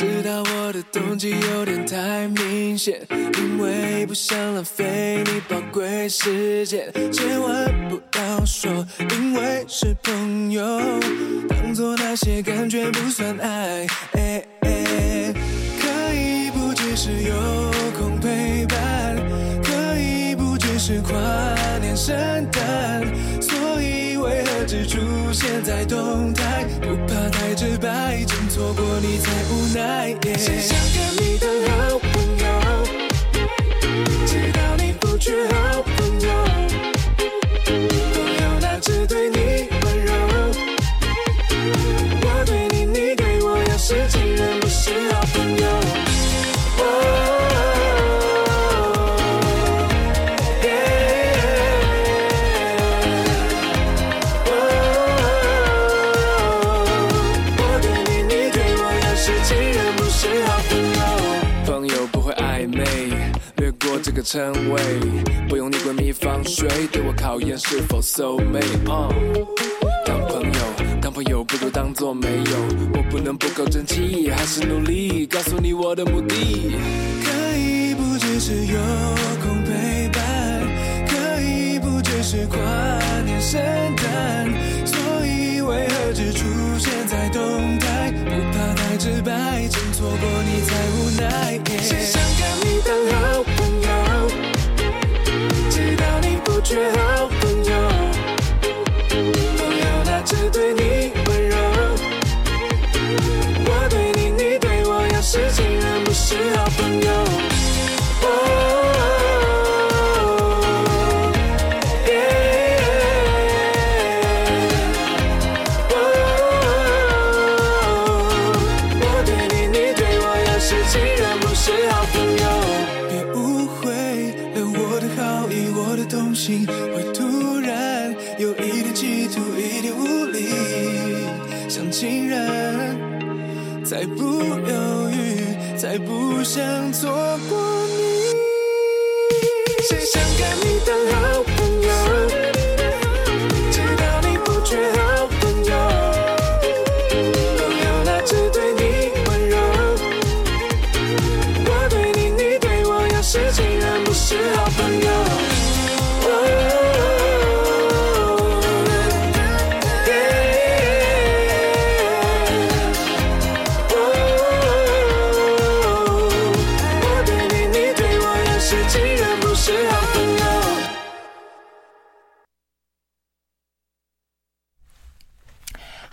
知道我的动机有点太明显，因为不想浪费你宝贵时间，千万不要说因为是朋友，当作那些感觉不算爱。可以不只是有空陪伴，可以不只是跨年圣诞，只出现在动态？不怕太直白，经错过你才无奈。谁想跟你的好朋友，知道你不缺好朋友，个称谓不用你闺蜜放水，对我考验是否 soulmate。Uh, 当朋友，当朋友不如当做没有。我不能不够争气，还是努力告诉你我的目的。可以不只是有空陪伴，可以不只是跨年圣诞，所以为何只出现在动态？不怕太直白，真错过你才无奈。谁想跟你当好朋友？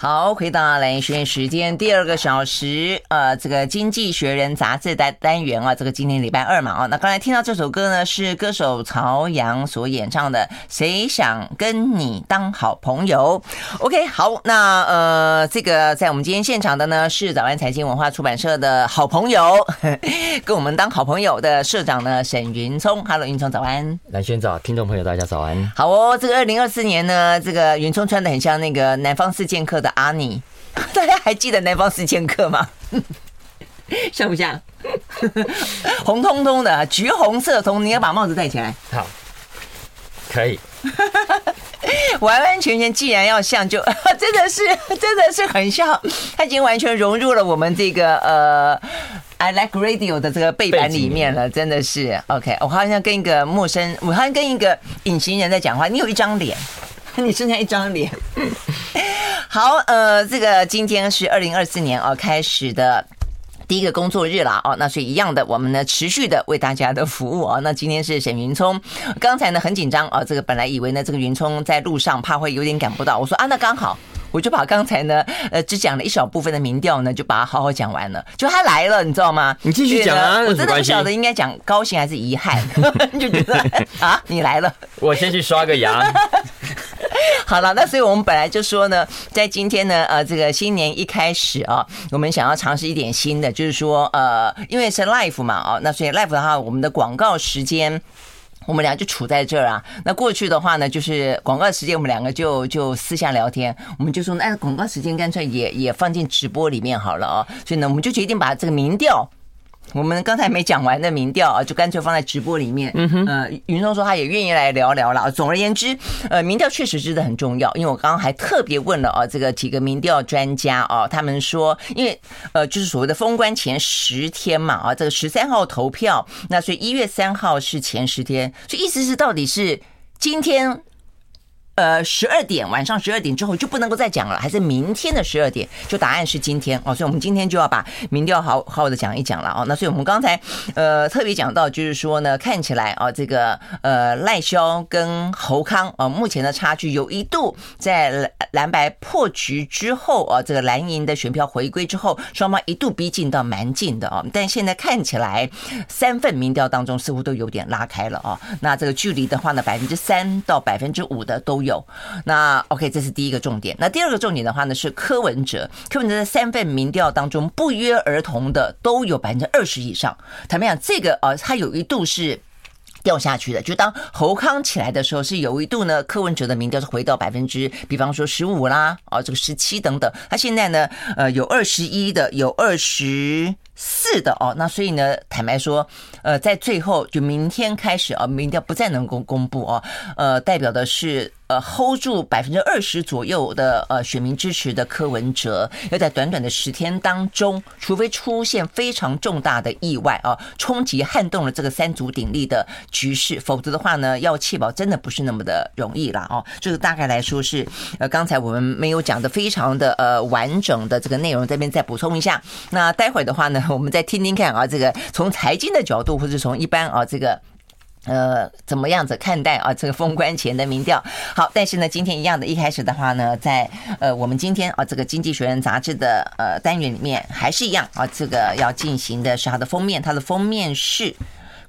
好，回到蓝轩时间第二个小时，呃，这个《经济学人》杂志的单元啊，这个今天礼拜二嘛，啊，那刚才听到这首歌呢，是歌手曹阳所演唱的《谁想跟你当好朋友》。OK，好，那呃，这个在我们今天现场的呢，是早安财经文化出版社的好朋友，跟我们当好朋友的社长呢，沈云聪。Hello，云聪早安。蓝轩早，听众朋友大家早安。好哦，这个二零二四年呢，这个云聪穿的很像那个南方四剑客的。阿尼，大家还记得南方四千克吗？像不像？红彤彤的，橘红色彤，你要把帽子戴起来。好，可以。完完全全，既然要像，就真的是，真的是很像。他已经完全融入了我们这个呃，I Like Radio 的这个背板里面了，真的是。OK，我好像跟一个陌生，我好像跟一个隐形人在讲话。你有一张脸。你剩下一张脸。好，呃，这个今天是二零二四年哦开始的第一个工作日了哦，那所以一样的，我们呢持续的为大家的服务哦。那今天是沈云聪，刚才呢很紧张哦，这个本来以为呢这个云聪在路上怕会有点赶不到，我说啊那刚好，我就把刚才呢呃只讲了一小部分的民调呢就把它好好讲完了，就他来了，你知道吗？你继续讲啊，我真的不晓得应该讲高兴还是遗憾，就觉得 啊你来了，我先去刷个牙。好了，那所以我们本来就说呢，在今天呢，呃，这个新年一开始啊，我们想要尝试一点新的，就是说，呃，因为是 life 嘛，啊，那所以 life 的话，我们的广告时间，我们俩就处在这儿啊。那过去的话呢，就是广告时间，我们两个就就私下聊天，我们就说，那广告时间干脆也也放进直播里面好了啊。所以呢，我们就决定把这个民调。我们刚才没讲完的民调啊，就干脆放在直播里面。嗯哼，呃，云松说他也愿意来聊聊了。总而言之，呃，民调确实真的很重要，因为我刚刚还特别问了啊，这个几个民调专家啊，他们说，因为呃，就是所谓的封关前十天嘛，啊，这个十三号投票，那所以一月三号是前十天，所以意思是到底是今天。呃，十二点晚上十二点之后就不能够再讲了，还是明天的十二点？就答案是今天哦，所以我们今天就要把民调好好的讲一讲了哦。那所以我们刚才呃特别讲到，就是说呢，看起来啊，这个呃赖萧跟侯康啊，目前的差距有一度在蓝白破局之后啊，这个蓝营的选票回归之后，双方一度逼近到蛮近的哦。但现在看起来三份民调当中似乎都有点拉开了哦。那这个距离的话呢，百分之三到百分之五的都有。那 OK，这是第一个重点。那第二个重点的话呢，是柯文哲。柯文哲在三份民调当中不约而同的都有百分之二十以上。坦白讲，这个呃，他有一度是掉下去的。就当侯康起来的时候，是有一度呢，柯文哲的民调是回到百分之，比方说十五啦，啊，这个十七等等。他现在呢，呃，有二十一的，有二十四的哦。那所以呢，坦白说，呃，在最后就明天开始啊，民调不再能够公布哦，呃，代表的是。呃，hold 住百分之二十左右的呃选民支持的柯文哲，要在短短的十天当中，除非出现非常重大的意外啊，冲击撼动了这个三足鼎立的局势，否则的话呢，要弃保真的不是那么的容易了哦。这个大概来说是呃，刚才我们没有讲的非常的呃完整的这个内容，这边再补充一下。那待会儿的话呢，我们再听听看啊，这个从财经的角度，或者从一般啊这个。呃，怎么样子看待啊？这个封关前的民调，好，但是呢，今天一样的，一开始的话呢，在呃，我们今天啊，这个《经济学人》杂志的呃单元里面，还是一样啊，这个要进行的是它的封面，它的封面是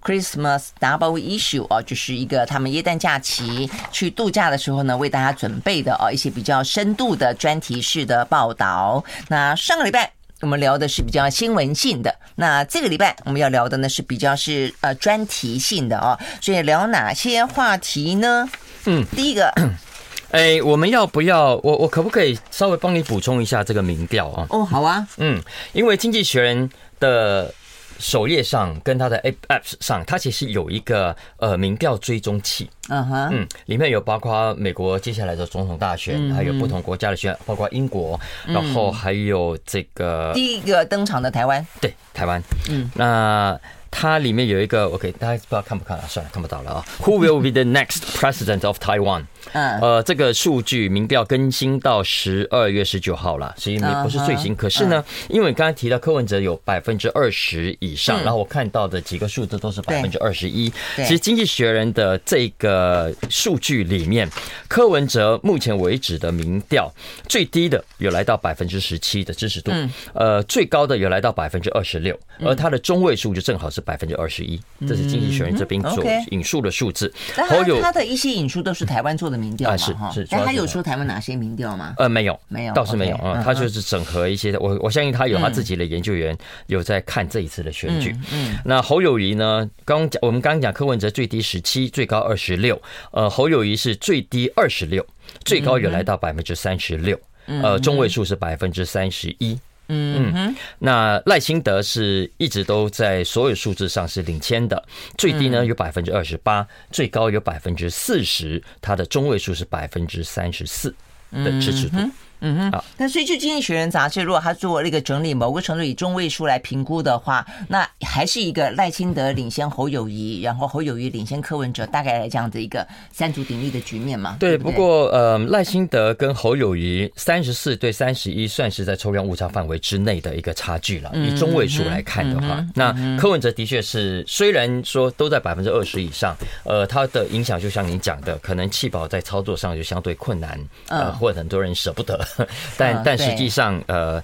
Christmas Double Issue 啊，就是一个他们耶诞假期去度假的时候呢，为大家准备的啊一些比较深度的专题式的报道。那上个礼拜。我们聊的是比较新闻性的，那这个礼拜我们要聊的呢是比较是呃专题性的哦，所以聊哪些话题呢？嗯，第一个，哎，我们要不要我我可不可以稍微帮你补充一下这个民调啊？哦，好啊，嗯，因为经济学人的。首页上跟他的 App 上，它其实有一个呃民调追踪器，嗯哼，嗯，里面有包括美国接下来的总统大选，还有不同国家的选，包括英国，然后还有这个第一个登场的台湾，对，台湾，嗯，那。它里面有一个，OK，大家不知道看不看啊？算了，看不到了啊。Who will be the next president of Taiwan？嗯，呃，这个数据民调更新到十二月十九号了，所以不是最新。可是呢，因为刚才提到柯文哲有百分之二十以上，然后我看到的几个数字都是百分之二十一。其实《经济学人》的这个数据里面，柯文哲目前为止的民调最低的有来到百分之十七的支持度，呃，最高的有来到百分之二十六，而他的中位数就正好是。百分之二十一，这是经济学人这边所引述的数字。还有他的一些引述都是台湾做的民调嘛？是是。但他有说台湾哪些民调吗？呃，没有，没有，倒是没有啊。他就是整合一些，我我相信他有他自己的研究员有在看这一次的选举。嗯，那侯友谊呢？刚讲我们刚刚讲柯文哲最低十七，最高二十六。呃，侯友谊是最低二十六，最高有来到百分之三十六。呃，中位数是百分之三十一。嗯嗯，那赖清德是一直都在所有数字上是领先的，最低呢有百分之二十八，最高有百分之四十，它的中位数是百分之三十四的支持度。嗯哼，好。那所以就《经济学人》杂志，如果他做了一个整理，某个程度以中位数来评估的话，那还是一个赖清德领先侯友谊，然后侯友谊领先柯文哲，大概来这样的一个三足鼎立的局面嘛？对。不过呃，赖清德跟侯友谊三十四对三十一，算是在抽样误差范围之内的一个差距了。以中位数来看的话，那柯文哲的确是虽然说都在百分之二十以上，呃，他的影响就像你讲的，可能弃保在操作上就相对困难，呃，或者很多人舍不得。但但实际上，呃。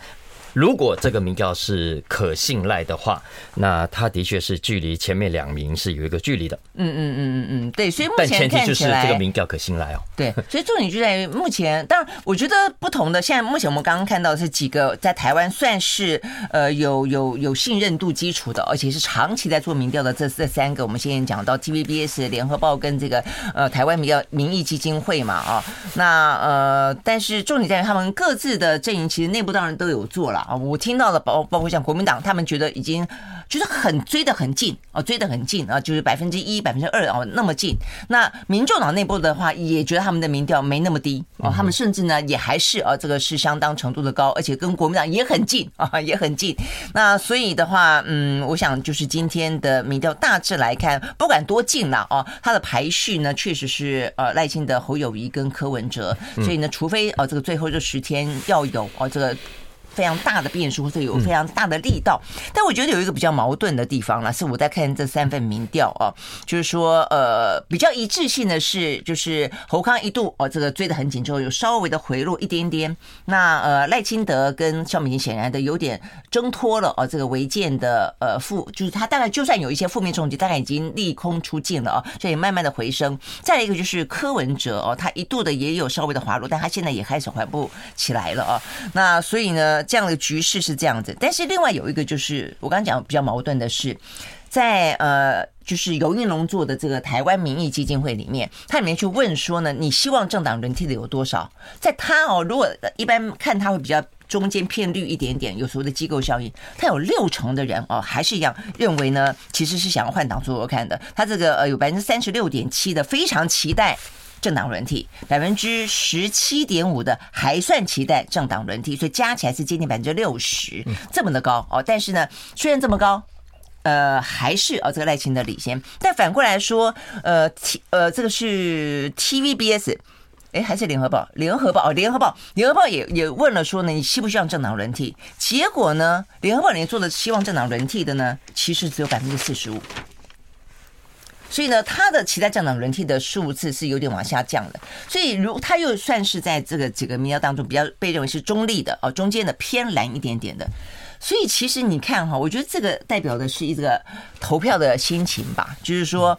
如果这个民调是可信赖的话，那他的确是距离前面两名是有一个距离的。嗯嗯嗯嗯嗯，对。所以目前但前提就是这个民调可信赖哦。对，所以重点就在于目前，当然我觉得不同的。现在目前我们刚刚看到的是几个在台湾算是呃有有有信任度基础的，而且是长期在做民调的这这三个，我们先前讲到 TVBS、联合报跟这个呃台湾民调民意基金会嘛啊。那呃，但是重点在于他们各自的阵营其实内部当然都有做了。啊，我听到的包包括像国民党，他们觉得已经就是很追得很近啊，追得很近啊，就是百分之一、百分之二哦那么近。那民众党内部的话，也觉得他们的民调没那么低哦，他们甚至呢也还是啊，这个是相当程度的高，而且跟国民党也很近啊，也很近。那所以的话，嗯，我想就是今天的民调大致来看，不管多近了哦，它的排序呢确实是呃赖清德、侯友谊跟柯文哲，所以呢，除非哦这个最后这十天要有哦这个。非常大的变数，或者有非常大的力道，但我觉得有一个比较矛盾的地方呢，是我在看这三份民调啊，就是说，呃，比较一致性的是，就是侯康一度哦，这个追得很紧之后，有稍微的回落一点点。那呃，赖清德跟肖美琴显然的有点挣脱了哦，这个违建的呃负，就是他大概就算有一些负面冲击，大概已经利空出尽了啊，所以慢慢的回升。再来一个就是柯文哲哦，他一度的也有稍微的滑落，但他现在也开始缓步起来了啊。那所以呢？这样的局势是这样子，但是另外有一个就是我刚刚讲比较矛盾的是，在呃，就是游盈隆做的这个台湾民意基金会里面，他里面去问说呢，你希望政党轮替的有多少？在他哦，如果一般看他会比较中间偏绿一点点，有所谓的机构效应，他有六成的人哦，还是一样认为呢，其实是想要换党做做看的。他这个呃有百分之三十六点七的非常期待。政党轮替百分之十七点五的还算期待政党轮替，所以加起来是接近百分之六十，这么的高哦。但是呢，虽然这么高，呃，还是哦这个赖清德领先。但反过来说，呃，T 呃这个是 TVBS，哎，还是联合报？联合报哦，联合报，联合报也也问了说呢，你希不希望政党轮替？结果呢，联合报里面做的希望政党轮替的呢，其实只有百分之四十五。所以呢，他的期待政党轮替的数字是有点往下降的。所以，如他又算是在这个几个民调当中比较被认为是中立的哦，中间的偏蓝一点点的。所以，其实你看哈，我觉得这个代表的是一个投票的心情吧，就是说。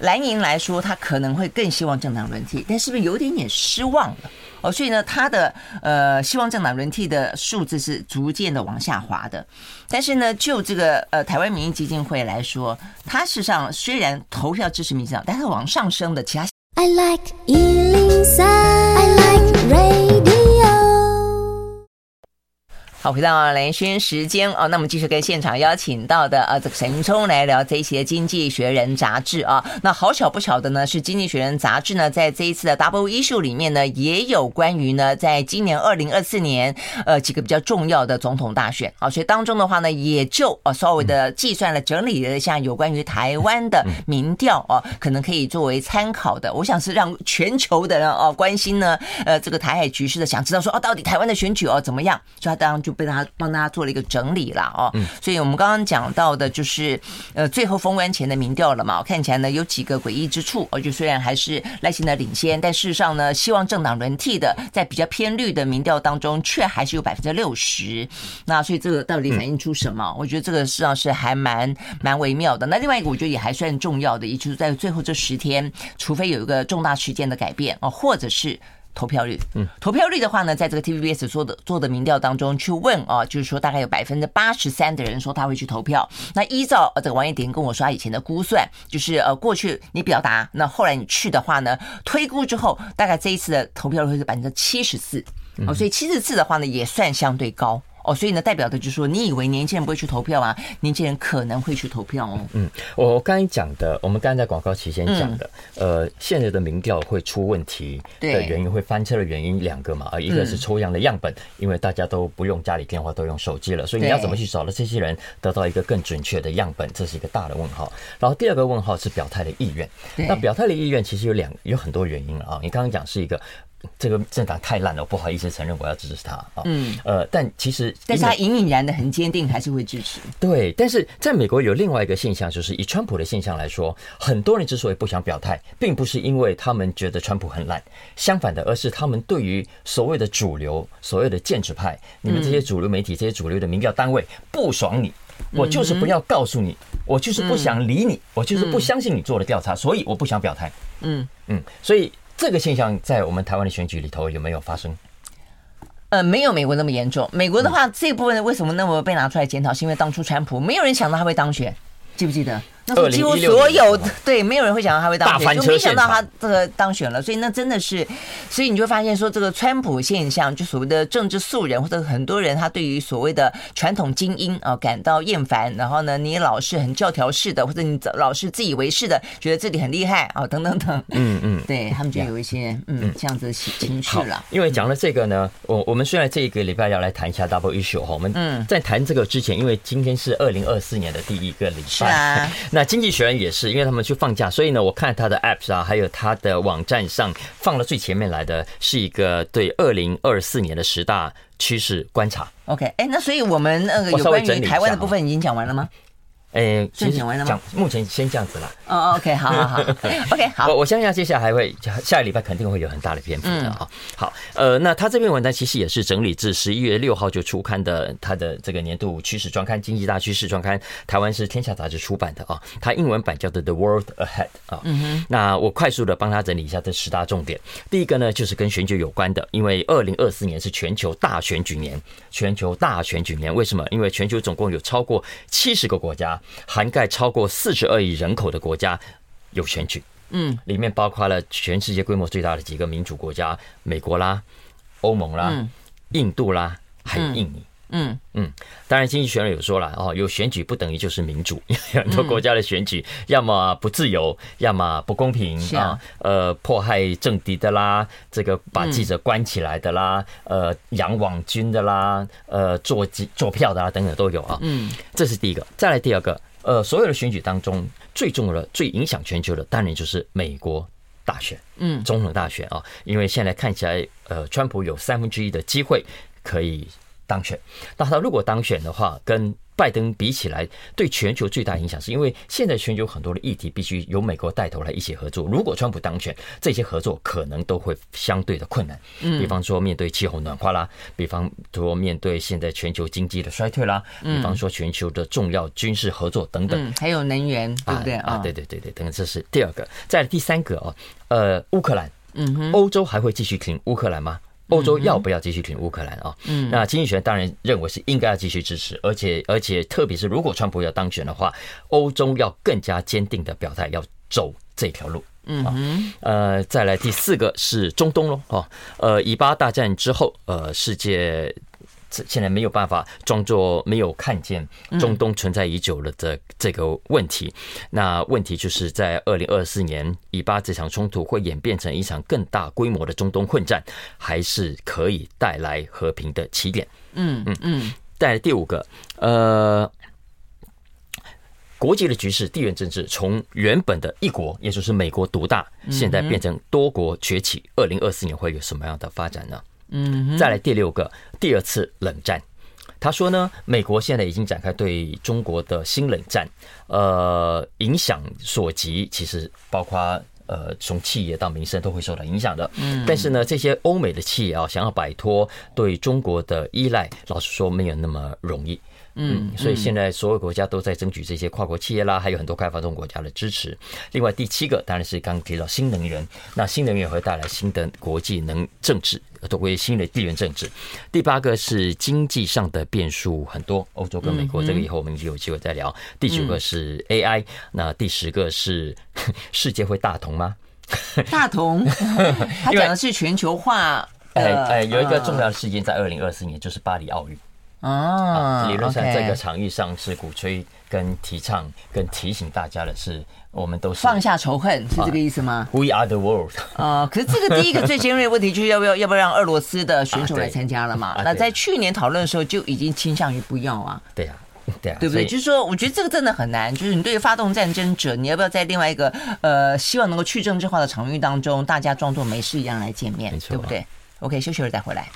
蓝营来说，他可能会更希望政党轮替，但是不是有点点失望了哦？所以呢，他的呃希望政党轮替的数字是逐渐的往下滑的。但是呢，就这个呃台湾民意基金会来说，它事实上虽然投票支持民进党，但是往上升的其他。I like 103, 好，回到蓝轩时间哦，那我们继续跟现场邀请到的呃这个沈云聪来聊这一期的《经济学人》杂志啊。那好巧不巧的呢，是《经济学人》杂志呢，在这一次的 Double Issue 里面呢，也有关于呢，在今年二零二四年呃几个比较重要的总统大选啊，所以当中的话呢，也就呃稍微的计算了整理了一下有关于台湾的民调啊，可能可以作为参考的。我想是让全球的人哦关心呢，呃这个台海局势的，想知道说哦到底台湾的选举哦怎么样？所以他当然就。被他帮大家做了一个整理了哦，所以我们刚刚讲到的就是呃最后封关前的民调了嘛，看起来呢有几个诡异之处，而且虽然还是赖清德领先，但事实上呢，希望政党轮替的在比较偏绿的民调当中，却还是有百分之六十。那所以这个到底反映出什么？我觉得这个实际上是还蛮蛮微妙的。那另外一个我觉得也还算重要的，也就是在最后这十天，除非有一个重大事件的改变哦，或者是。投票率，嗯，投票率的话呢，在这个 TVBS 做的做的民调当中去问啊，就是说大概有百分之八十三的人说他会去投票。那依照这个王彦霖跟我说他以前的估算，就是呃过去你表达，那后来你去的话呢，推估之后，大概这一次的投票率会是百分之七十四，哦，所以七十四的话呢也算相对高。哦，所以呢，代表的就是说，你以为年轻人不会去投票啊？年轻人可能会去投票哦。嗯，我刚才讲的，我们刚才在广告期间讲的，嗯、呃，现在的民调会出问题的原因，会翻车的原因两个嘛，啊，一个是抽样的样本，因为大家都不用家里电话，都用手机了，所以你要怎么去找到这些人，得到一个更准确的样本，这是一个大的问号。然后第二个问号是表态的意愿，那表态的意愿其实有两有很多原因了啊。你刚刚讲是一个。这个政党太烂了，我不好意思承认我要支持他啊。嗯，呃，但其实，但是他隐隐然的很坚定，还是会支持。对，但是在美国有另外一个现象，就是以川普的现象来说，很多人之所以不想表态，并不是因为他们觉得川普很烂，相反的，而是他们对于所谓的主流、所谓的建制派，你们这些主流媒体、这些主流的民调单位不爽你，我就是不要告诉你，我就是不想理你，我就是不相信你做的调查，所以我不想表态。嗯嗯，所以。这个现象在我们台湾的选举里头有没有发生？呃，没有美国那么严重。美国的话，这部分为什么那么被拿出来检讨？是因为当初川普没有人想到他会当选，记不记得？那时候几乎所有对，没有人会想到他会当选，就没想到他这个当选了。所以那真的是，所以你就发现说，这个川普现象，就所谓的政治素人或者很多人，他对于所谓的传统精英啊感到厌烦。然后呢，你老是很教条式的，或者你老是自以为是的，觉得自己很厉害啊，等等等。嗯嗯，对他们就有一些嗯这样子的情绪了。因为讲了这个呢，我我们虽然这一个礼拜要来谈一下 Double Issue 哈，我们嗯在谈这个之前，因为今天是二零二四年的第一个礼拜。那经济学人也是，因为他们去放假，所以呢，我看他的 apps 啊，还有他的网站上放了最前面来的是一个对二零二四年的十大趋势观察。OK，哎，那所以我们那个有关于台湾的部分已经讲完了吗？哎，其实讲目前先这样子啦。哦，OK，好好好，OK，好。我我相信接下来还会下个礼拜肯定会有很大的篇幅的啊。好，呃，那他这篇文章其实也是整理自十一月六号就出刊的他的这个年度趋势专刊《经济大趋势专刊》，台湾是天下杂志出版的啊。它英文版叫做《The World Ahead》啊。嗯哼。那我快速的帮他整理一下这十大重点。第一个呢，就是跟选举有关的，因为二零二四年是全球大选举年，全球大选举年。为什么？因为全球总共有超过七十个国家。涵盖超过四十二亿人口的国家有选举，嗯，里面包括了全世界规模最大的几个民主国家，美国啦、欧盟啦、印度啦，还有印尼，嗯嗯嗯。当然，经济学人有说了哦，有选举不等于就是民主，很多国家的选举要么不自由，要么不公平啊，呃，迫害政敌的啦，这个把记者关起来的啦，呃，养网军的啦，呃，做机做票的啦，等等都有啊。嗯，这是第一个。再来第二个。呃，所有的选举当中，最重要的、最影响全球的，当然就是美国大选，嗯，总统大选啊。因为现在看起来，呃，川普有三分之一的机会可以当选。那他如果当选的话，跟拜登比起来，对全球最大影响是因为现在全球很多的议题必须由美国带头来一起合作。如果川普当选，这些合作可能都会相对的困难。嗯，比方说面对气候暖化啦，比方说面对现在全球经济的衰退啦，比方说全球的重要军事合作等等，还有能源，对不对啊？对对对对，等等，这是第二个。再来第三个哦，呃，乌克兰，嗯哼，欧洲还会继续挺乌克兰吗？欧洲要不要继续挺乌克兰啊？嗯，那经济学当然认为是应该要继续支持，而且而且特别是如果川普要当选的话，欧洲要更加坚定的表态，要走这条路。嗯，呃，再来第四个是中东喽，哦，呃，以巴大战之后，呃，世界。现在没有办法装作没有看见中东存在已久了的这个问题。那问题就是在二零二四年以巴这场冲突会演变成一场更大规模的中东混战，还是可以带来和平的起点？嗯嗯嗯。带来第五个，呃，国际的局势、地缘政治从原本的一国，也就是美国独大，现在变成多国崛起。二零二四年会有什么样的发展呢？嗯，再来第六个，第二次冷战。他说呢，美国现在已经展开对中国的新冷战，呃，影响所及，其实包括呃，从企业到民生都会受到影响的。嗯，但是呢，这些欧美的企业啊，想要摆脱对中国的依赖，老实说没有那么容易。嗯，所以现在所有国家都在争取这些跨国企业啦，还有很多开发中国家的支持。另外第七个当然是刚刚提到新能源，那新能源会带来新的国际能政治，作为新的地缘政治。第八个是经济上的变数很多，欧洲跟美国这个以后我们就有机会再聊。第九个是 AI，那第十个是世界会大同吗？大同，他讲的是全球化。哎哎，有一个重要的事件在二零二四年就是巴黎奥运。啊，理论上这个场域上是鼓吹、跟提倡、跟提醒大家的是，我们都是放下仇恨，是这个意思吗？We are the world。啊，可是这个第一个最尖锐的问题就是要不要要不要让俄罗斯的选手来参加了嘛？那在去年讨论的时候就已经倾向于不要啊。对呀，对啊，对不对？就是说，我觉得这个真的很难。就是你对于发动战争者，你要不要在另外一个呃希望能够去政治化的场域当中，大家装作没事一样来见面，对不对？OK，休息会儿再回来。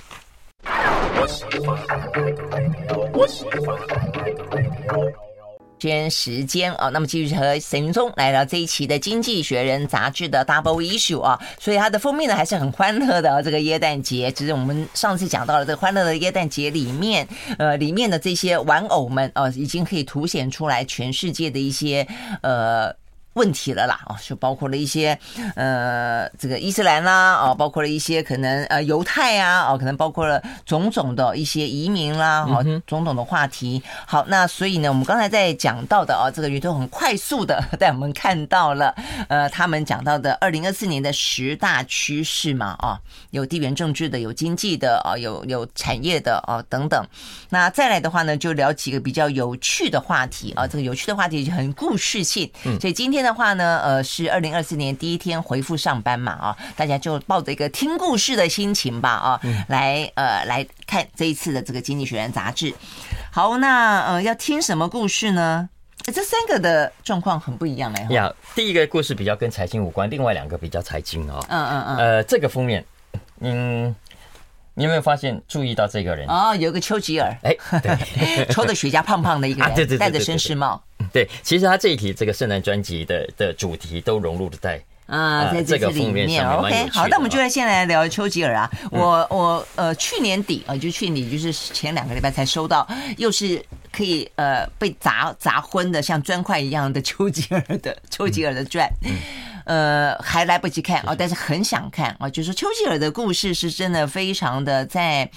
间时间啊，那么继续和沈云聪来聊这一期的《经济学人》杂志的 Double Issue 啊，所以它的封面呢还是很欢乐的。这个耶诞节，其实我们上次讲到了这个欢乐的耶诞节里面，呃，里面的这些玩偶们啊，已经可以凸显出来全世界的一些呃。问题了啦，啊，就包括了一些呃，这个伊斯兰啦，哦，包括了一些可能呃犹太啊，哦，可能包括了种种的一些移民啦，哦，种种的话题。好，那所以呢，我们刚才在讲到的啊，这个宇宙很快速的 带我们看到了呃，他们讲到的二零二四年的十大趋势嘛，啊，有地缘政治的，有经济的，啊，有有产业的，啊，等等。那再来的话呢，就聊几个比较有趣的话题啊，这个有趣的话题就很故事性，所以今天。的话呢，呃，是二零二四年第一天回复上班嘛，啊，大家就抱着一个听故事的心情吧，啊，来呃来看这一次的这个《经济学人》杂志。好，那呃要听什么故事呢？这三个的状况很不一样嘞。呀，第一个故事比较跟财经无关，另外两个比较财经哦。嗯嗯嗯。呃，这个封面，嗯，你有没有发现注意到这个人？哦，有个丘吉尔，哎，对，抽的雪茄胖胖的一个人，对对，戴着绅士帽。对，其实他这一题这个圣诞专辑的的主题都融入了在啊，在这个里面。OK，好，那我们就来先来聊丘吉尔啊。我我呃，去年底啊，就去年就是前两个礼拜才收到，又是可以呃被砸砸昏的像砖块一样的丘吉尔的丘吉尔的传，呃，还来不及看啊，但是很想看啊。就是丘吉尔的故事是真的非常的在。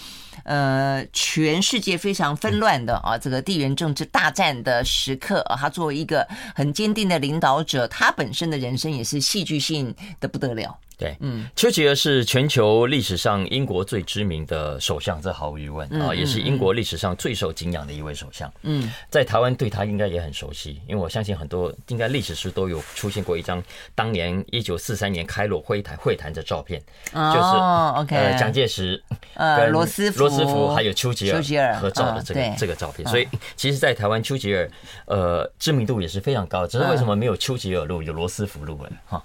呃，全世界非常纷乱的啊，这个地缘政治大战的时刻啊，他作为一个很坚定的领导者，他本身的人生也是戏剧性的不得了。对，嗯，丘吉尔是全球历史上英国最知名的首相，这毫无疑问啊，也是英国历史上最受敬仰的一位首相。嗯，在台湾对他应该也很熟悉，因为我相信很多应该历史书都有出现过一张当年一九四三年开罗会谈会谈的照片，就是 OK，呃，蒋介石、呃罗斯福、罗斯福还有丘吉尔丘吉尔合照的这个这个照片，所以其实，在台湾丘吉尔呃知名度也是非常高，只是为什么没有丘吉尔路，有罗斯福路了哈？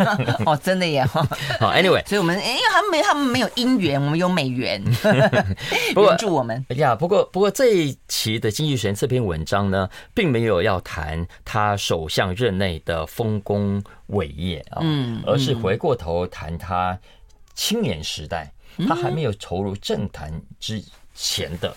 哦，真的耶。好，Anyway，所以我们因为他们没他们没有姻缘，我们有美元，援助我们。呀，不过不过这一期的《经济学人》这篇文章呢，并没有要谈他首相任内的丰功伟业啊，嗯，而是回过头谈他青年时代，他还没有投入政坛之前的。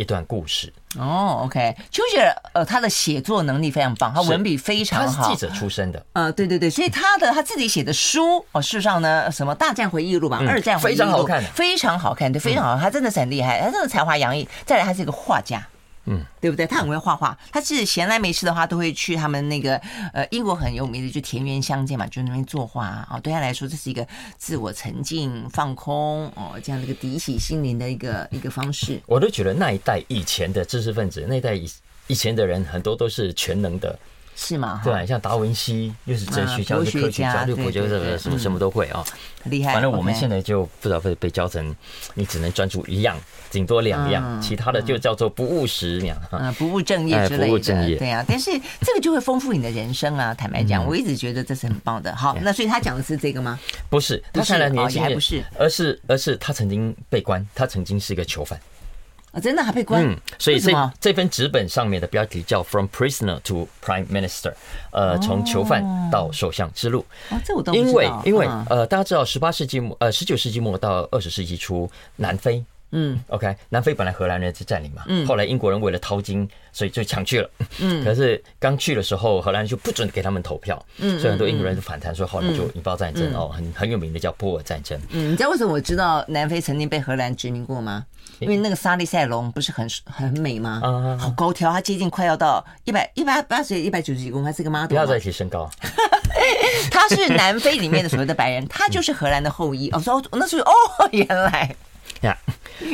一段故事。哦，OK，丘吉尔呃，他的写作能力非常棒，他文笔非常好，他是记者出身的，呃，对对对，所以他的他自己写的书哦，事实上呢，什么大战回忆录吧，二战回忆录，非常好看，非常好看，对，非常好看，他真的是很厉害，他真的才华洋溢，再来他是一个画家。嗯，对不对？他很会画画，他是闲来没事的话，都会去他们那个呃英国很有名的就田园乡间嘛，就那边作画啊。对他来说，这是一个自我沉浸、放空哦，这样的一个涤洗心灵的一个一个方式。我都觉得那一代以前的知识分子，那一代以以前的人很多都是全能的。是吗？对，像达文西又是哲学家，又是科学家，又国家什么什么什么都会啊，很厉害。反正我们现在就不知道被被教成，你只能专注一样，顶多两样，其他的就叫做不务实那样啊，不务正业之类的。对啊，但是这个就会丰富你的人生啊。坦白讲，我一直觉得这是很棒的。好，那所以他讲的是这个吗？不是，他看来年轻还不是，而是而是他曾经被关，他曾经是一个囚犯。啊，真的还被关？嗯，所以这这份纸本上面的标题叫 “From Prisoner to Prime Minister”，呃，从囚犯到首相之路。啊，这我都因为因为呃，大家知道，十八世纪末呃，十九世纪末到二十世纪初，南非，嗯，OK，南非本来荷兰人是占领嘛，嗯，后来英国人为了淘金，所以就抢去了，嗯，可是刚去的时候，荷兰人就不准给他们投票，嗯，所以很多英国人就反弹，所以后来就引爆战争哦，很很有名的叫波尔战争。嗯，你知道为什么我知道南非曾经被荷兰殖民过吗？因为那个沙利塞隆不是很很美吗？啊，好高挑，他接近快要到一百一百八十一百九十几公分，是个 model。不要再提身高。他是南非里面的所谓的白人，他就是荷兰的后裔。哦，说那是哦，原来 呀。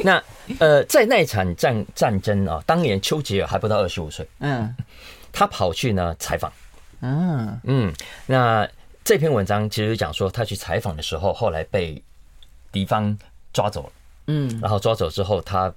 那呃，在那一场战战争啊，当年丘吉尔还不到二十五岁。嗯，他跑去呢采访。嗯嗯，那这篇文章其实讲说，他去采访的时候，后来被敌方抓走了。嗯，然后抓走之后，他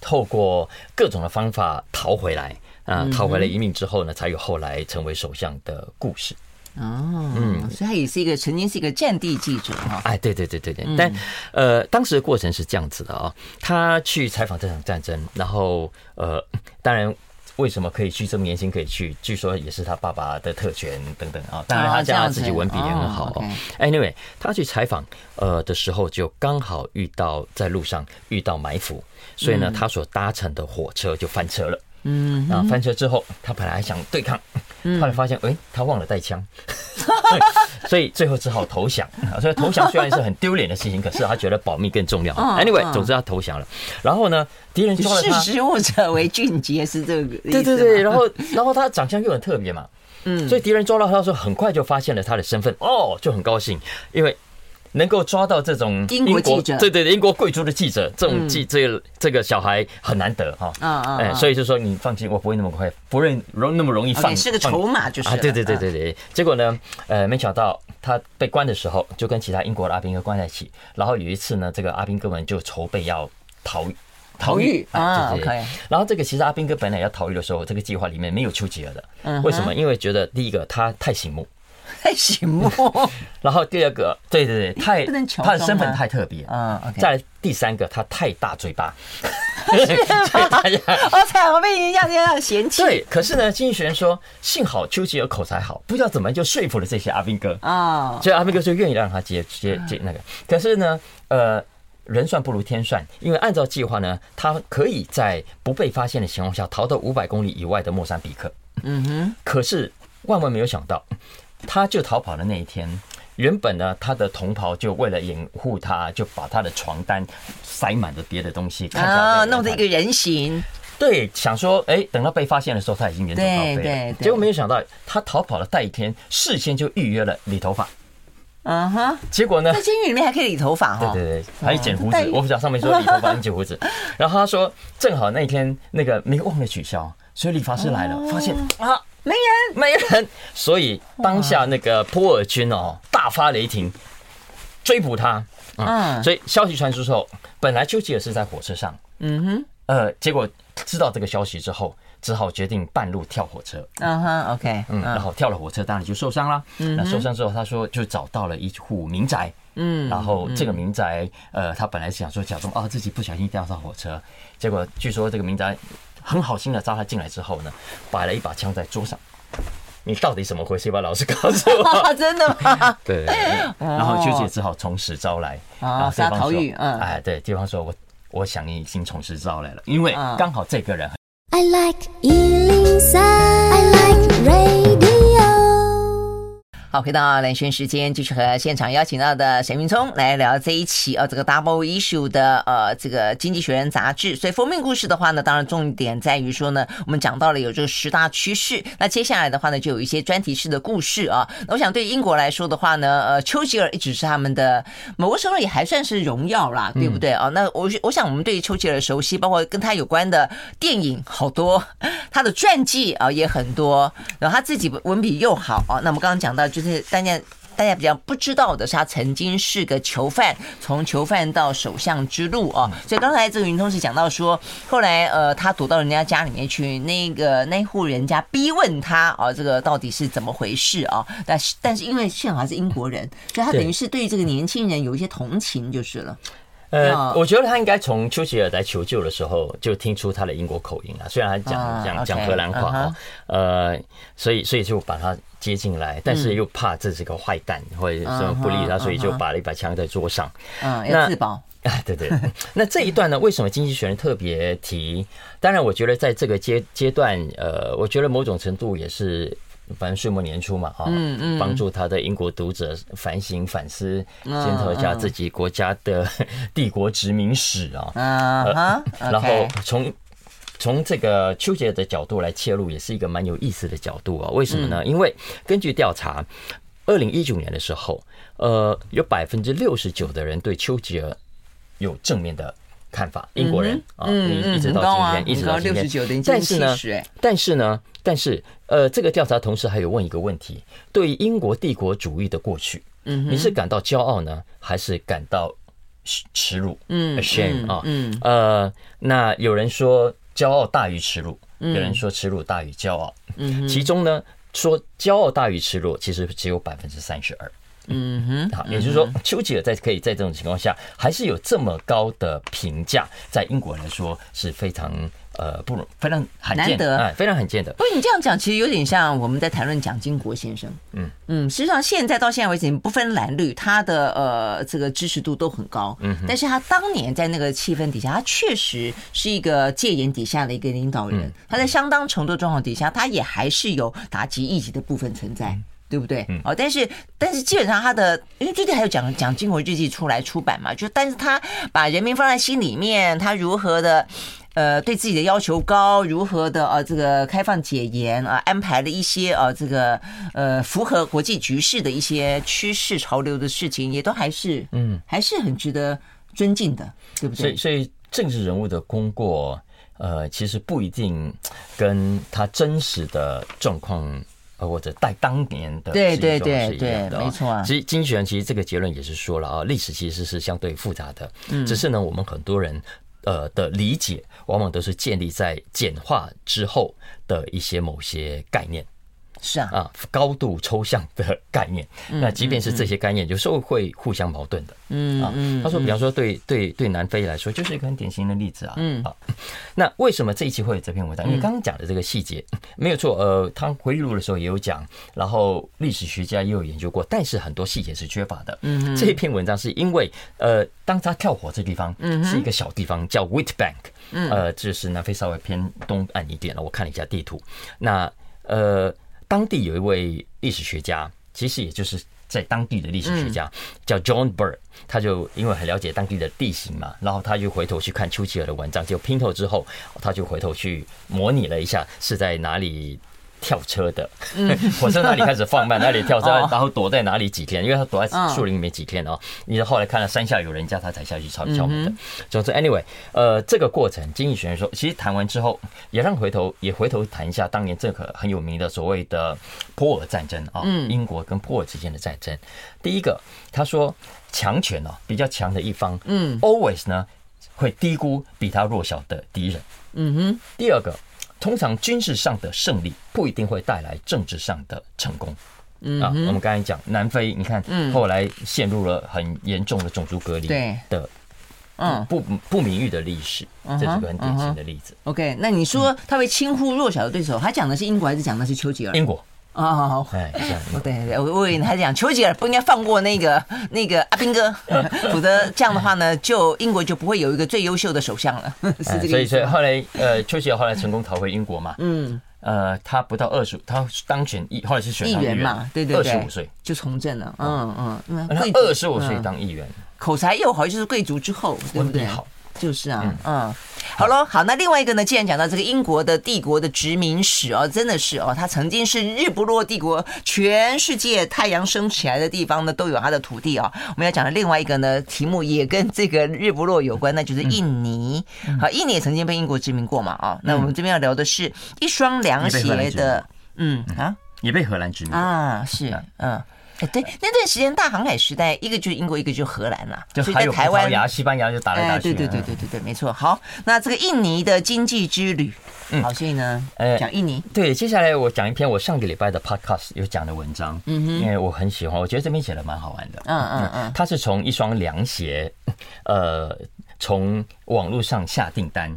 透过各种的方法逃回来啊，逃回来一命之后呢，才有后来成为首相的故事。哦，嗯，所以他也是一个曾经是一个战地记者哈。哎，对对对对对，但呃，当时的过程是这样子的啊，他去采访这场战争，然后呃，当然。为什么可以去这么年轻可以去？据说也是他爸爸的特权等等啊。当然，他家自己文笔也很好。Anyway，他去采访呃的时候，就刚好遇到在路上遇到埋伏，所以呢，他所搭乘的火车就翻车了。嗯，然后翻车之后，他本来还想对抗，后来发现，哎，他忘了带枪，所以最后只好投降。所以投降虽然是很丢脸的事情，可是他觉得保密更重要。Anyway，总之他投降了。然后呢，敌人抓了他。识时务者为俊杰是这个意思。对对对，然后然后他长相又很特别嘛，嗯，所以敌人抓到他的时候，很快就发现了他的身份，哦，就很高兴，因为。能够抓到这种英国记者，对对对，英国贵族的记者，这种记这个这个小孩很难得哈。嗯嗯。哎，所以就说你放心，我不会那么快，不会容那么容易放。是个筹码就是。啊，对对对对对。结果呢，呃，没想到他被关的时候，就跟其他英国的阿兵哥关在一起。然后有一次呢，这个阿兵哥们就筹备要逃逃狱啊。OK。然后这个其实阿兵哥本来要逃狱的时候，这个计划里面没有丘吉尔的。嗯。为什么？因为觉得第一个他太醒目。太醒目，然后第二个，对对对，太不能求他的身份太特别，嗯，再来第三个，他太大嘴巴，我 惨，我被人家这样嫌弃。对，可是呢，经济学人说，幸好丘吉尔口才好，不知道怎么就说服了这些阿兵哥啊，所以阿兵哥就愿意让他接接接那个。可是呢，呃，人算不如天算，因为按照计划呢，他可以在不被发现的情况下逃到五百公里以外的莫桑比克。嗯哼，可是万万没有想到。他就逃跑的那一天，原本呢，他的同袍就为了掩护他，就把他的床单塞满了别的东西，啊，弄成一个人形。对，想说，哎，等到被发现的时候，他已经远走高飞了。对对对。结果没有想到，他逃跑的那一天，事先就预约了理头发。啊哈。结果呢？在监狱里面还可以理头发哈。对对对，还有剪胡子。我不知道上面说理头发跟剪胡子。然后他说，正好那天那个没忘了取消，所以理发师来了，发现啊。没人，没人，所以当下那个波尔军哦大发雷霆，追捕他。嗯，所以消息传出之后，本来丘吉尔是在火车上，嗯哼，呃，结果知道这个消息之后，只好决定半路跳火车。嗯哼，OK，嗯，然后跳了火车，当然就受伤了。嗯，那受伤之后，他说就找到了一户民宅。嗯，然后这个民宅，呃，他本来想说假装啊自己不小心掉上火车，结果据说这个民宅。很好心的招他进来之后呢，摆了一把枪在桌上。你到底怎么回事？把老师告诉我。真的吗？对。然后学姐只好从实招来。啊，杀逃狱。嗯。哎，对，对方说我我想你已经从实招来了，因为刚好这个人。I like 103, I like radio. 好，回到蓝轩时间，继续和现场邀请到的沈明聪来聊这一期呃、哦、这个 Double Issue 的呃这个经济学人杂志。所以封面故事的话呢，当然重点在于说呢，我们讲到了有这个十大趋势。那接下来的话呢，就有一些专题式的故事啊。那我想对英国来说的话呢，呃，丘吉尔一直是他们的某个时候也还算是荣耀啦，对不对啊？那我我想我们对于丘吉尔熟悉，包括跟他有关的电影好多，他的传记啊也很多，然后他自己文笔又好啊。那我们刚刚讲到就。就是大家大家比较不知道的是，他曾经是个囚犯，从囚犯到首相之路啊。所以刚才这个云通是讲到说，后来呃，他躲到人家家里面去，那个那户人家逼问他啊，这个到底是怎么回事啊？但是但是因为幸好他是英国人，所以他等于是对这个年轻人有一些同情就是了。呃，我觉得他应该从丘吉尔来求救的时候就听出他的英国口音了，虽然他讲讲讲荷兰话，呃，所以所以就把他。接进来，但是又怕这是个坏蛋，或者什么不利他，所以就把了一把枪在桌上。嗯，要自保。啊，对对。那这一段呢？为什么经济学人特别提？当然，我觉得在这个阶阶段，呃，我觉得某种程度也是，反正岁末年初嘛，啊，嗯嗯，帮助他的英国读者反省反思，检讨一下自己国家的 帝国殖民史啊。啊，然后从。从这个丘吉尔的角度来切入，也是一个蛮有意思的角度啊。为什么呢？因为根据调查，二零一九年的时候，呃，有百分之六十九的人对丘吉尔有正面的看法。英国人啊，一直到今天，一直到今天。但是呢，但是呢，但是呃，这个调查同时还有问一个问题：对于英国帝国主义的过去，嗯你是感到骄傲呢，还是感到耻辱？嗯，shame 啊，嗯，呃，那有人说。骄傲大于耻辱，有人说耻辱大于骄傲。嗯，其中呢，说骄傲大于耻辱，其实只有百分之三十二。嗯哼，好，也就是说，丘吉尔在可以在这种情况下，还是有这么高的评价，在英国人来说是非常呃，不非常罕见，难得，哎，非常罕见的。不过你这样讲，其实有点像我们在谈论蒋经国先生。嗯嗯，实际上现在到现在为止，不分蓝绿，他的呃这个支持度都很高。嗯，但是他当年在那个气氛底下，他确实是一个戒严底下的一个领导人。他在相当程度状况底下，他也还是有打击异己的部分存在，对不对？哦，但是但是基本上他的，因为最近还有讲蒋经国日记出来出版嘛，就但是他把人民放在心里面，他如何的。呃，对自己的要求高，如何的呃，这个开放解严啊，安排了一些呃，这个呃，符合国际局势的一些趋势潮流的事情，也都还是嗯，还是很值得尊敬的，对不对？所以，所以政治人物的功过，呃，其实不一定跟他真实的状况，呃，或者带当年的对对对对，没错啊。其实经济学人其实这个结论也是说了啊，历史其实是相对复杂的，嗯，只是呢，我们很多人。呃的理解，往往都是建立在简化之后的一些某些概念。是啊，啊，高度抽象的概念。那即便是这些概念，有时候会互相矛盾的。嗯啊，他说，比方说，对对对，南非来说，就是一个很典型的例子啊。嗯啊，那为什么这一期会有这篇文章？因为刚刚讲的这个细节没有错。呃，他回忆录的时候也有讲，然后历史学家也有研究过，但是很多细节是缺乏的。嗯，这一篇文章是因为，呃，当他跳火这地方是一个小地方，叫 Witbank 嗯。呃，就是南非稍微偏东岸一点了。我看了一下地图，那呃。当地有一位历史学家，其实也就是在当地的历史学家，叫 John Bird，他就因为很了解当地的地形嘛，然后他就回头去看丘吉尔的文章，就拼凑之后，他就回头去模拟了一下是在哪里。跳车的，火车那里开始放慢，那里跳车，然后躲在哪里几天，因为他躲在树林里面几天哦。你后来看了山下有人家，他才下去敲敲门的。总之，anyway，呃，这个过程，经济学人说，其实谈完之后，也让回头也回头谈一下当年这个很有名的所谓的波尔战争啊，英国跟波尔之间的战争。第一个，他说强权哦，比较强的一方，嗯，always 呢会低估比他弱小的敌人。嗯哼。第二个。通常军事上的胜利不一定会带来政治上的成功。嗯啊，我们刚才讲南非，你看后来陷入了很严重的种族隔离的，嗯，不不名誉的历史，这是个很典型的例子。OK，那你说他会轻忽弱小的对手，他讲的是英国还是讲的是丘吉尔？英国。哦，好好，哎，对对对，我我以为你还是讲丘吉尔不应该放过那个 那个阿兵哥，否则这样的话呢，就英国就不会有一个最优秀的首相了，是这个意思。所以所以后来呃，丘吉尔后来成功逃回英国嘛，嗯，呃，他不到二十，他当选议，后来是选议员嘛，对对对，二十五岁。就从政了，嗯。嗯，二十五岁当议员，口才又好，就是贵族之后，对不对？好。就是啊，嗯，好喽，好，那另外一个呢？既然讲到这个英国的帝国的殖民史哦，真的是哦，它曾经是日不落帝国，全世界太阳升起来的地方呢，都有它的土地啊。我们要讲的另外一个呢，题目也跟这个日不落有关，那就是印尼。好，印尼也曾经被英国殖民过嘛啊。那我们这边要聊的是一双凉鞋的，嗯啊，也被荷兰殖民啊，是嗯。哎，对，那段时间大航海时代，一个就是英国，一个就是荷兰啦。就还有葡萄牙、西班牙就打来打去。对对对对对对，没错。好，那这个印尼的经济之旅，嗯，好，所以呢，呃，讲印尼。对，接下来我讲一篇我上个礼拜的 podcast 有讲的文章，嗯哼，因为我很喜欢，我觉得这篇写的蛮好玩的。嗯嗯嗯，他是从一双凉鞋，呃，从网络上下订单，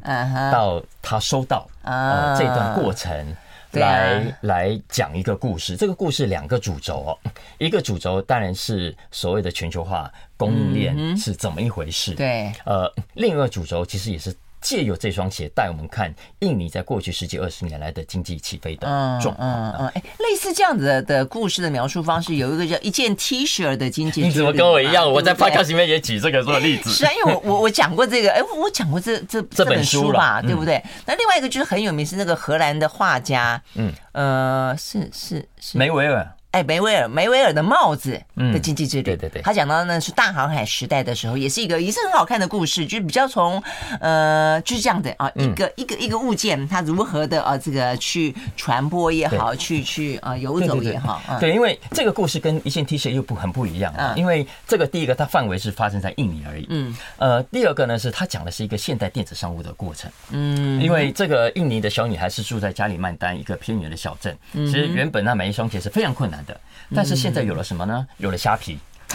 到他收到，呃，这段过程。来来讲一个故事，这个故事两个主轴哦，一个主轴当然是所谓的全球化供应链是怎么一回事，对，呃，另一个主轴其实也是。借由这双鞋带我们看印尼在过去十几二十年来的经济起飞的状况。嗯嗯，哎，类似这样子的的故事的描述方式，有一个叫一件 T 恤的经济。你怎么跟我一样？我在 Podcast 里面也举这个做例子。是啊，因为我我我讲过这个，哎，我讲过这这这本书吧，对不对？那另外一个就是很有名，是那个荷兰的画家，嗯呃，是是是梅维尔。哎，梅威尔，梅威尔的帽子的经济之旅，对对对，他讲到呢是大航海时代的时候，也是一个也是很好看的故事，就是比较从呃就是这样的啊，一个一个一个物件，它如何的啊这个去传播也好，去去啊游走也好，对，因为这个故事跟一线 T 恤又不很不一样啊，因为这个第一个它范围是发生在印尼而已，嗯，呃，第二个呢是他讲的是一个现代电子商务的过程，嗯，因为这个印尼的小女孩是住在加里曼丹一个偏远的小镇，其实原本那买一双鞋是非常困难的。但是现在有了什么呢？有了虾皮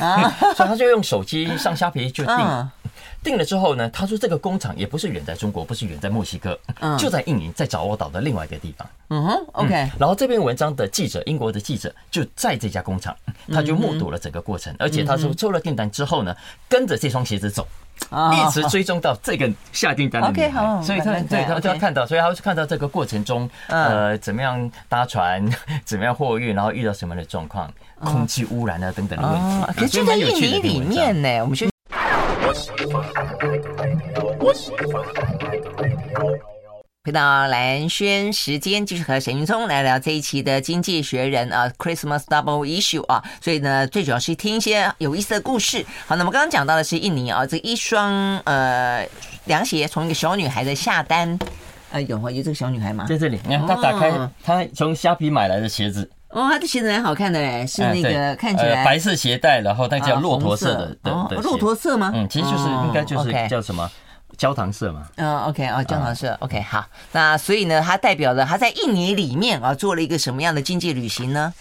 所以他就用手机上虾皮就订。订了之后呢，他说这个工厂也不是远在中国，不是远在墨西哥，就在印尼，在爪哇岛的另外一个地方。嗯哼，OK。然后这篇文章的记者，英国的记者就在这家工厂，他就目睹了整个过程，而且他说收了订单之后呢，跟着这双鞋子走，一直追踪到这个下订单的女孩。所以他对他就要看到，所以他会看到这个过程中，呃，怎么样搭船，怎么样货运，然后遇到什么样的状况，空气污染啊等等的问题。可是就在印尼里面呢，我们去。回到蓝轩时间，继续和沈云聪来聊这一期的《经济学人》啊，Christmas Double Issue 啊，所以呢，最主要是听一些有意思的故事。好，那么刚刚讲到的是印尼啊，这一双呃凉鞋从一个小女孩的下单，呃，有有这个小女孩吗？在这里，你看她打开，她从虾皮买来的鞋子。哦，他的鞋子蛮好看的嘞，是那个看起来白色鞋带，然后那叫骆驼色的，骆驼色吗？嗯，其实就是应该就是叫什么焦糖色嘛。嗯，OK 哦，焦糖色，OK 好。那所以呢，它代表了他在印尼里面啊做了一个什么样的经济旅行呢？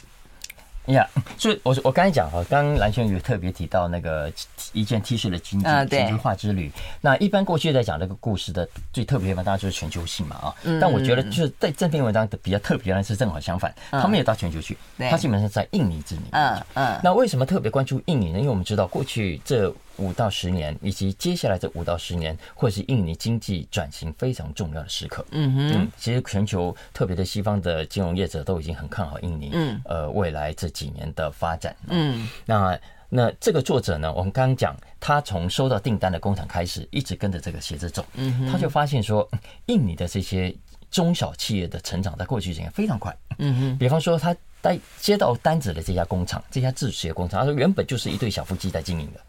呀，所以我我刚才讲哈，刚刚兰萱有特别提到那个一件 T 恤的经济全球化之旅。那一般过去在讲这个故事的最特别的地方，当然就是全球性嘛啊。但我觉得就是在这篇文章的比较特别的是正好相反，他没有到全球去，他基本上在印尼之内。嗯嗯。那为什么特别关注印尼呢？因为我们知道过去这。五到十年，以及接下来这五到十年，会是印尼经济转型非常重要的时刻。嗯哼，嗯，其实全球特别的西方的金融业者都已经很看好印尼，嗯，呃，未来这几年的发展。嗯，那那这个作者呢，我们刚刚讲，他从收到订单的工厂开始，一直跟着这个鞋子走，嗯，他就发现说，印尼的这些中小企业的成长，在过去几年非常快。嗯哼，比方说他在接到单子的这家工厂，这家制鞋工厂，他说原本就是一对小夫妻在经营的。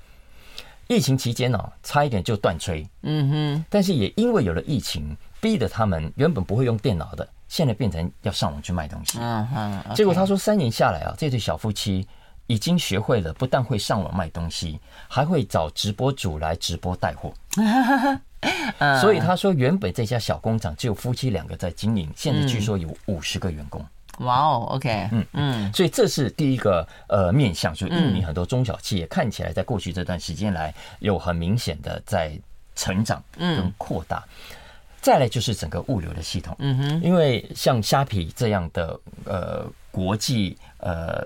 疫情期间呢、哦，差一点就断炊。嗯哼，但是也因为有了疫情，逼得他们原本不会用电脑的，现在变成要上网去卖东西。嗯哼，结果他说三年下来啊，这对小夫妻已经学会了，不但会上网卖东西，还会找直播主来直播带货。所以他说，原本这家小工厂只有夫妻两个在经营，现在据说有五十个员工。哇哦，OK，嗯嗯，所以这是第一个呃面向，就是印尼很多中小企业看起来在过去这段时间来有很明显的在成长跟扩大。再来就是整个物流的系统，嗯哼，因为像虾皮这样的呃国际呃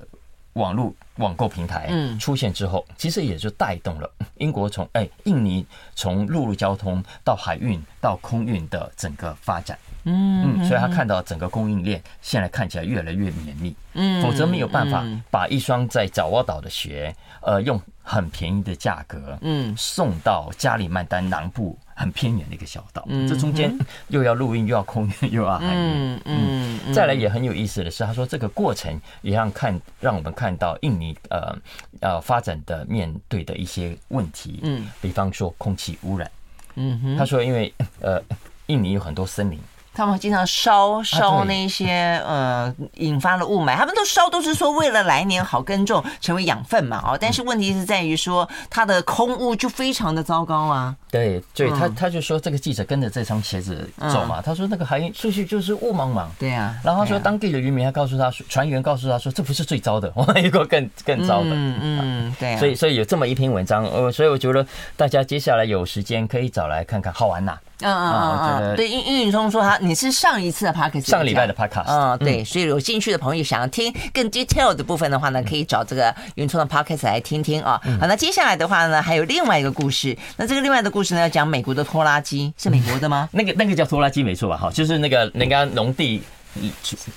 网络网购平台出现之后，其实也就带动了 英国从哎印尼从陆路交通到海运到空运的整个发展。嗯嗯，所以他看到整个供应链现在看起来越来越绵密，嗯，否则没有办法把一双在爪哇岛的鞋，呃，用很便宜的价格，嗯，送到加里曼丹南部很偏远的一个小岛，嗯，这中间又要陆运又要空运又要海运，嗯嗯，再来也很有意思的是，他说这个过程也让看让我们看到印尼呃呃发展的面对的一些问题，嗯，比方说空气污染，嗯哼，他说因为呃印尼有很多森林。他们经常烧烧那些呃引发了雾霾，他们都烧都是说为了来年好耕种，成为养分嘛哦。但是问题是在于说它的空污就非常的糟糕啊。对，对他他就说这个记者跟着这双鞋子走嘛，他说那个海出去就是雾茫茫。对啊。然后说当地的渔民还告诉他，船员告诉他说这不是最糟的，我们有个更更糟的。嗯嗯，对。所以所以有这么一篇文章，呃，所以我觉得大家接下来有时间可以找来看看，好玩呐。嗯嗯嗯嗯，对，因因云聪说他你是上一次的 podcast，上礼拜的 podcast，嗯，对，所以有兴趣的朋友想要听更 detail 的部分的话呢，可以找这个云聪的 podcast 来听听啊。好，那接下来的话呢，还有另外一个故事，那这个另外的故事呢，要讲美国的拖拉机，是美国的吗？那个那个叫拖拉机没错吧？哈，就是那个人家农地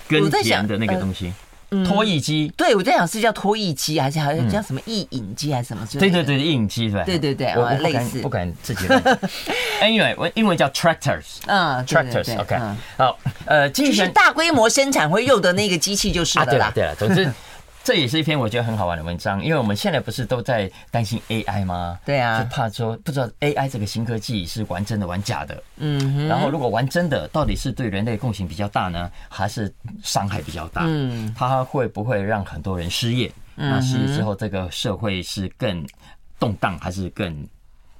耕田的那个东西。拖曳机，对，我在想是叫拖曳机，还是好像叫什么曳引机，还是什么？对对对，曳引机对。对对对，我类似不敢自己。Anyway，我英文叫 tractors，嗯，tractors，OK，好，呃，就是大规模生产会用的那个机器就是了啦。对了，总之。这也是一篇我觉得很好玩的文章，因为我们现在不是都在担心 AI 吗？对啊，就怕说不知道 AI 这个新科技是玩真的玩假的。嗯，然后如果玩真的，到底是对人类贡献比较大呢，还是伤害比较大？嗯，它会不会让很多人失业？那失业之后，这个社会是更动荡还是更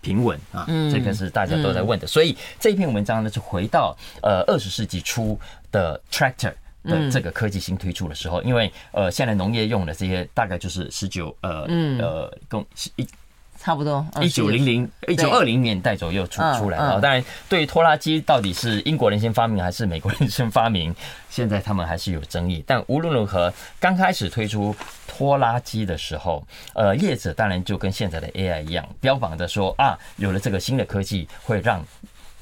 平稳啊？这个是大家都在问的。所以这篇文章呢，是回到呃二十世纪初的 tractor。的这个科技新推出的时候，因为呃，现在农业用的这些大概就是十九呃呃公一。差不多，一九零零一九二零年代左右出出来啊。当然，对于拖拉机到底是英国人先发明还是美国人先发明，现在他们还是有争议。但无论如何，刚开始推出拖拉机的时候，呃，业者当然就跟现在的 AI 一样，标榜着说啊，有了这个新的科技，会让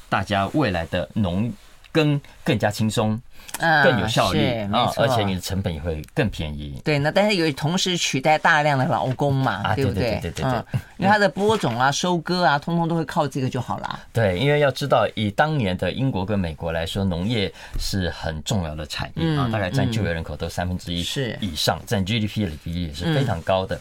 大家未来的农耕更加轻松。更有效率啊，而且你的成本也会更便宜。对，那但是有同时取代大量的劳工嘛，啊对不对？对对对对，因为它的播种啊、收割啊，通通都会靠这个就好了。对，因为要知道，以当年的英国跟美国来说，农业是很重要的产业啊，大概占就业人口都三分之一是以上，占 GDP 的比例也是非常高的。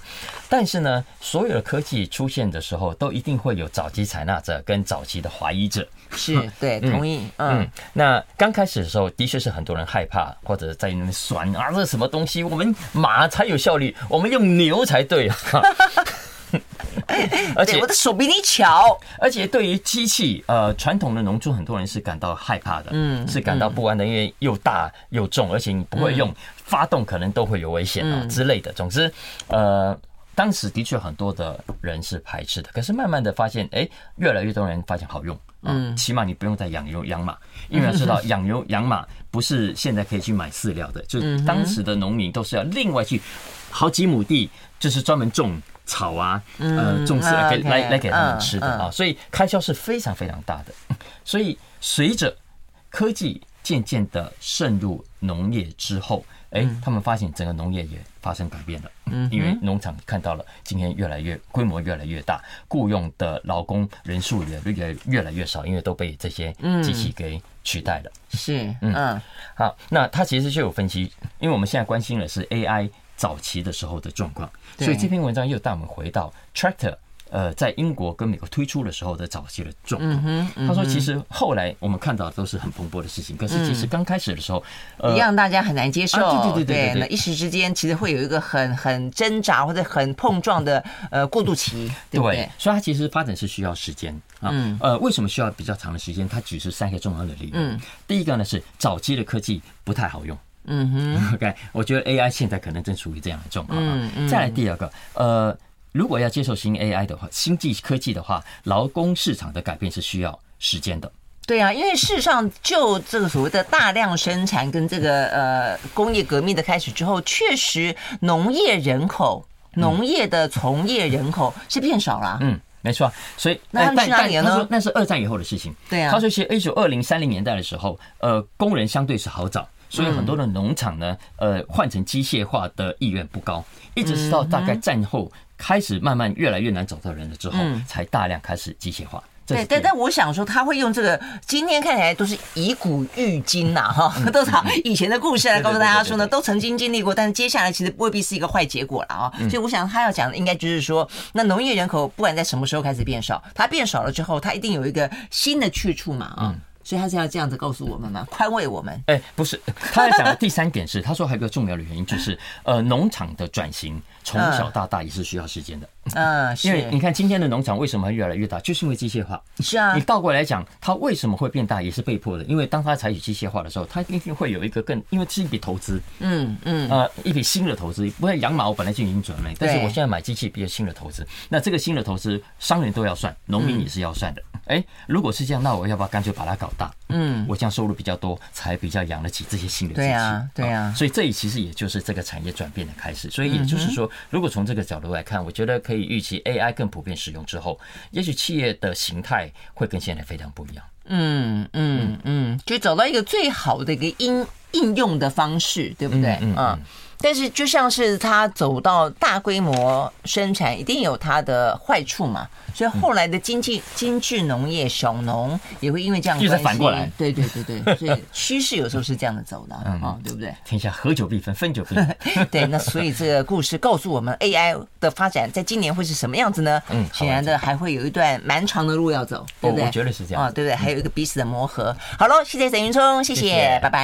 但是呢，所有的科技出现的时候，都一定会有早期采纳者跟早期的怀疑者。是对，同意。嗯，那刚开始的时候，的确是很多人害怕，或者在那边酸啊，这是什么东西？我们马才有效率，我们用牛才对啊。而且我的手比你巧。而且对于机器，呃，传统的农作，很多人是感到害怕的，嗯，是感到不安的，因为又大又重，而且你不会用，发动可能都会有危险啊之类的。总之，呃。当时的确很多的人是排斥的，可是慢慢的发现，哎，越来越多人发现好用，嗯，起码你不用再养牛养马，因为要知道 养牛养马不是现在可以去买饲料的，就当时的农民都是要另外去好几亩地，就是专门种草啊，呃，种饲给来来给他们吃的啊，所以开销是非常非常大的。所以随着科技渐渐的渗入农业之后，哎，他们发现整个农业也发生改变了，嗯，因为农场看到了今天越来越规模越来越大，雇佣的劳工人数也越越来越少，因为都被这些机器给取代了。是，嗯，好，那他其实就有分析，因为我们现在关心的是 AI 早期的时候的状况，所以这篇文章又带我们回到 Tractor。呃，在英国跟美国推出的时候的早期的状况，他说其实后来我们看到都是很蓬勃的事情，可是其实刚开始的时候，一样大家很难接受，对对对对，那一时之间其实会有一个很很挣扎或者很碰撞的呃过渡期，对不对？所以它其实发展是需要时间啊，呃，为什么需要比较长的时间？它举出三个重要的理由，第一个呢是早期的科技不太好用，嗯哼，OK，我觉得 AI 现在可能正处于这样的状况啊。再来第二个，呃。如果要接受新 AI 的话，新技科技的话，劳工市场的改变是需要时间的。对啊，因为事实上，就这个所谓的大量生产跟这个呃工业革命的开始之后，确实农业人口、农业的从业人口是变少了。嗯，没错。所以那他们去哪里了呢？那是二战以后的事情。对啊。他说，其实一九二零三零年代的时候，呃，工人相对是好找，所以很多的农场呢，呃，换成机械化的意愿不高，一直是到大概战后。开始慢慢越来越难找到人了之后，才大量开始机械化。对，但但我想说，他会用这个，今天看起来都是以古喻今呐，哈，都是以前的故事来告诉大家说呢，都曾经经历过，但是接下来其实未必是一个坏结果了啊。所以我想他要讲的应该就是说，那农业人口不管在什么时候开始变少，它变少了之后，它一定有一个新的去处嘛啊。所以他是要这样子告诉我们吗？宽慰我们？哎，不是，他在讲的第三点是，他说还有一个重要的原因就是，呃，农场的转型从小到大也是需要时间的。嗯，是。因为你看今天的农场为什么会越来越大，就是因为机械化。是啊。你倒过来讲，它为什么会变大，也是被迫的。因为当它采取机械化的时候，它一定会有一个更，因为是一笔投资。嗯嗯。呃，一笔新的投资，不像养马，我本来就已经准备，但是我现在买机器，比较新的投资。那这个新的投资，商人都要算，农民也是要算的。哎，如果是这样，那我要不要干脆把它搞大？嗯，我这样收入比较多，才比较养得起这些新的机器。对啊，对啊。所以这里其实也就是这个产业转变的开始。所以也就是说，如果从这个角度来看，我觉得可以预期 AI 更普遍使用之后，也许企业的形态会跟现在非常不一样。嗯嗯嗯，就找到一个最好的一个应应用的方式，对不对？嗯。但是就像是它走到大规模生产，一定有它的坏处嘛。所以后来的经济精致农业小农也会因为这样就是反过来，对对对对，所以趋势有时候是这样的走的啊，对不对？天下合久必分，分久必合。对，那所以这个故事告诉我们，AI 的发展在今年会是什么样子呢？嗯，显然的还会有一段蛮长的路要走，对不对？我觉得是这样啊，对不对？还有一个彼此的磨合。好喽，谢谢沈云聪，谢谢，拜拜。